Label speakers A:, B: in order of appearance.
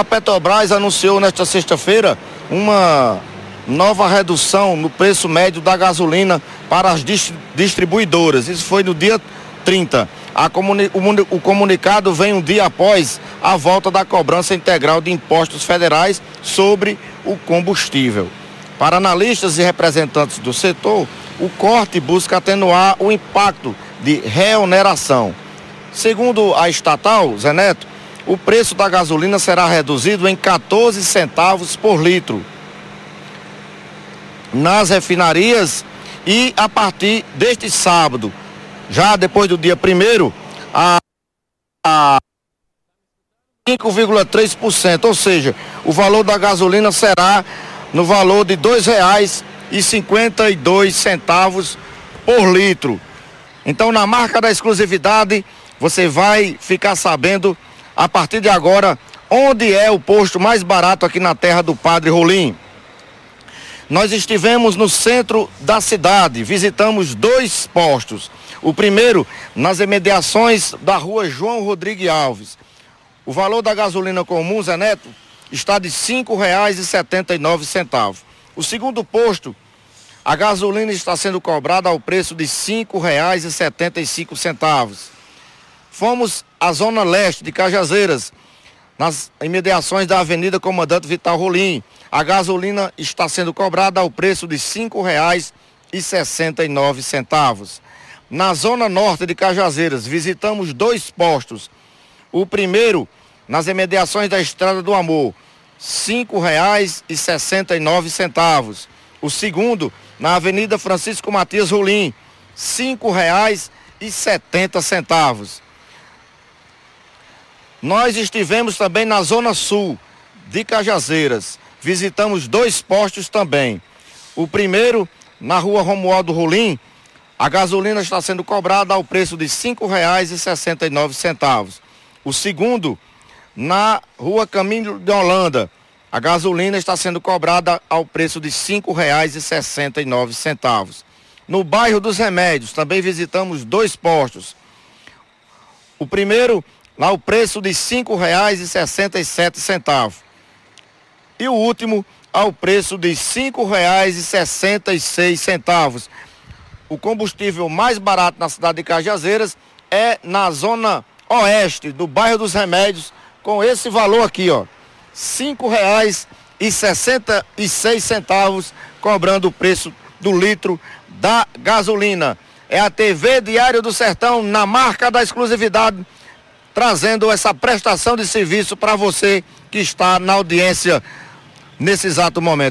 A: A Petrobras anunciou nesta sexta-feira uma nova redução no preço médio da gasolina para as distribuidoras. Isso foi no dia 30. Comuni o, comunicado vem um dia após a volta da cobrança integral de impostos federais sobre o combustível. Para analistas e representantes do setor, o corte busca atenuar o impacto de reoneração. Segundo a estatal, Zeneto, o preço da gasolina será reduzido em 14 centavos por litro nas refinarias e a partir deste sábado, já depois do dia primeiro, a, a 5,3%, ou seja, o valor da gasolina será no valor de R$ 2,52 por litro. Então, na marca da exclusividade, você vai ficar sabendo a partir de agora onde é o posto mais barato aqui na terra do Padre Rolim. Nós estivemos no centro da cidade, visitamos dois postos. O primeiro, nas imediações da rua João Rodrigues Alves. O valor da gasolina comum, Zé Neto, está de R$ 5,79. O segundo posto, a gasolina está sendo cobrada ao preço de R$ 5,75. Fomos à zona leste de Cajazeiras, nas imediações da Avenida Comandante Vital Rolim. A gasolina está sendo cobrada ao preço de R$ 5,69. Na zona norte de Cajazeiras, visitamos dois postos. O primeiro, nas imediações da Estrada do Amor, R$ 5,69. O segundo, na Avenida Francisco Matias Rolim, R$ 5,70. Nós estivemos também na Zona Sul de Cajazeiras. Visitamos dois postos também. O primeiro, na rua Romualdo Rolim, a gasolina está sendo cobrada ao preço de R$ 5,69. O segundo, na rua Caminho de Holanda, a gasolina está sendo cobrada ao preço de R$ 5,69. No bairro dos Remédios, também visitamos dois postos. O primeiro Lá o preço de R$ 5,67. E o último ao preço de R$ 5,66. O combustível mais barato na cidade de Cajazeiras é na zona oeste do bairro dos Remédios, com esse valor aqui, ó. R$ 5,66 cobrando o preço do litro da gasolina. É a TV Diário do Sertão na marca da exclusividade trazendo essa prestação de serviço para você que está na audiência nesse exato momento.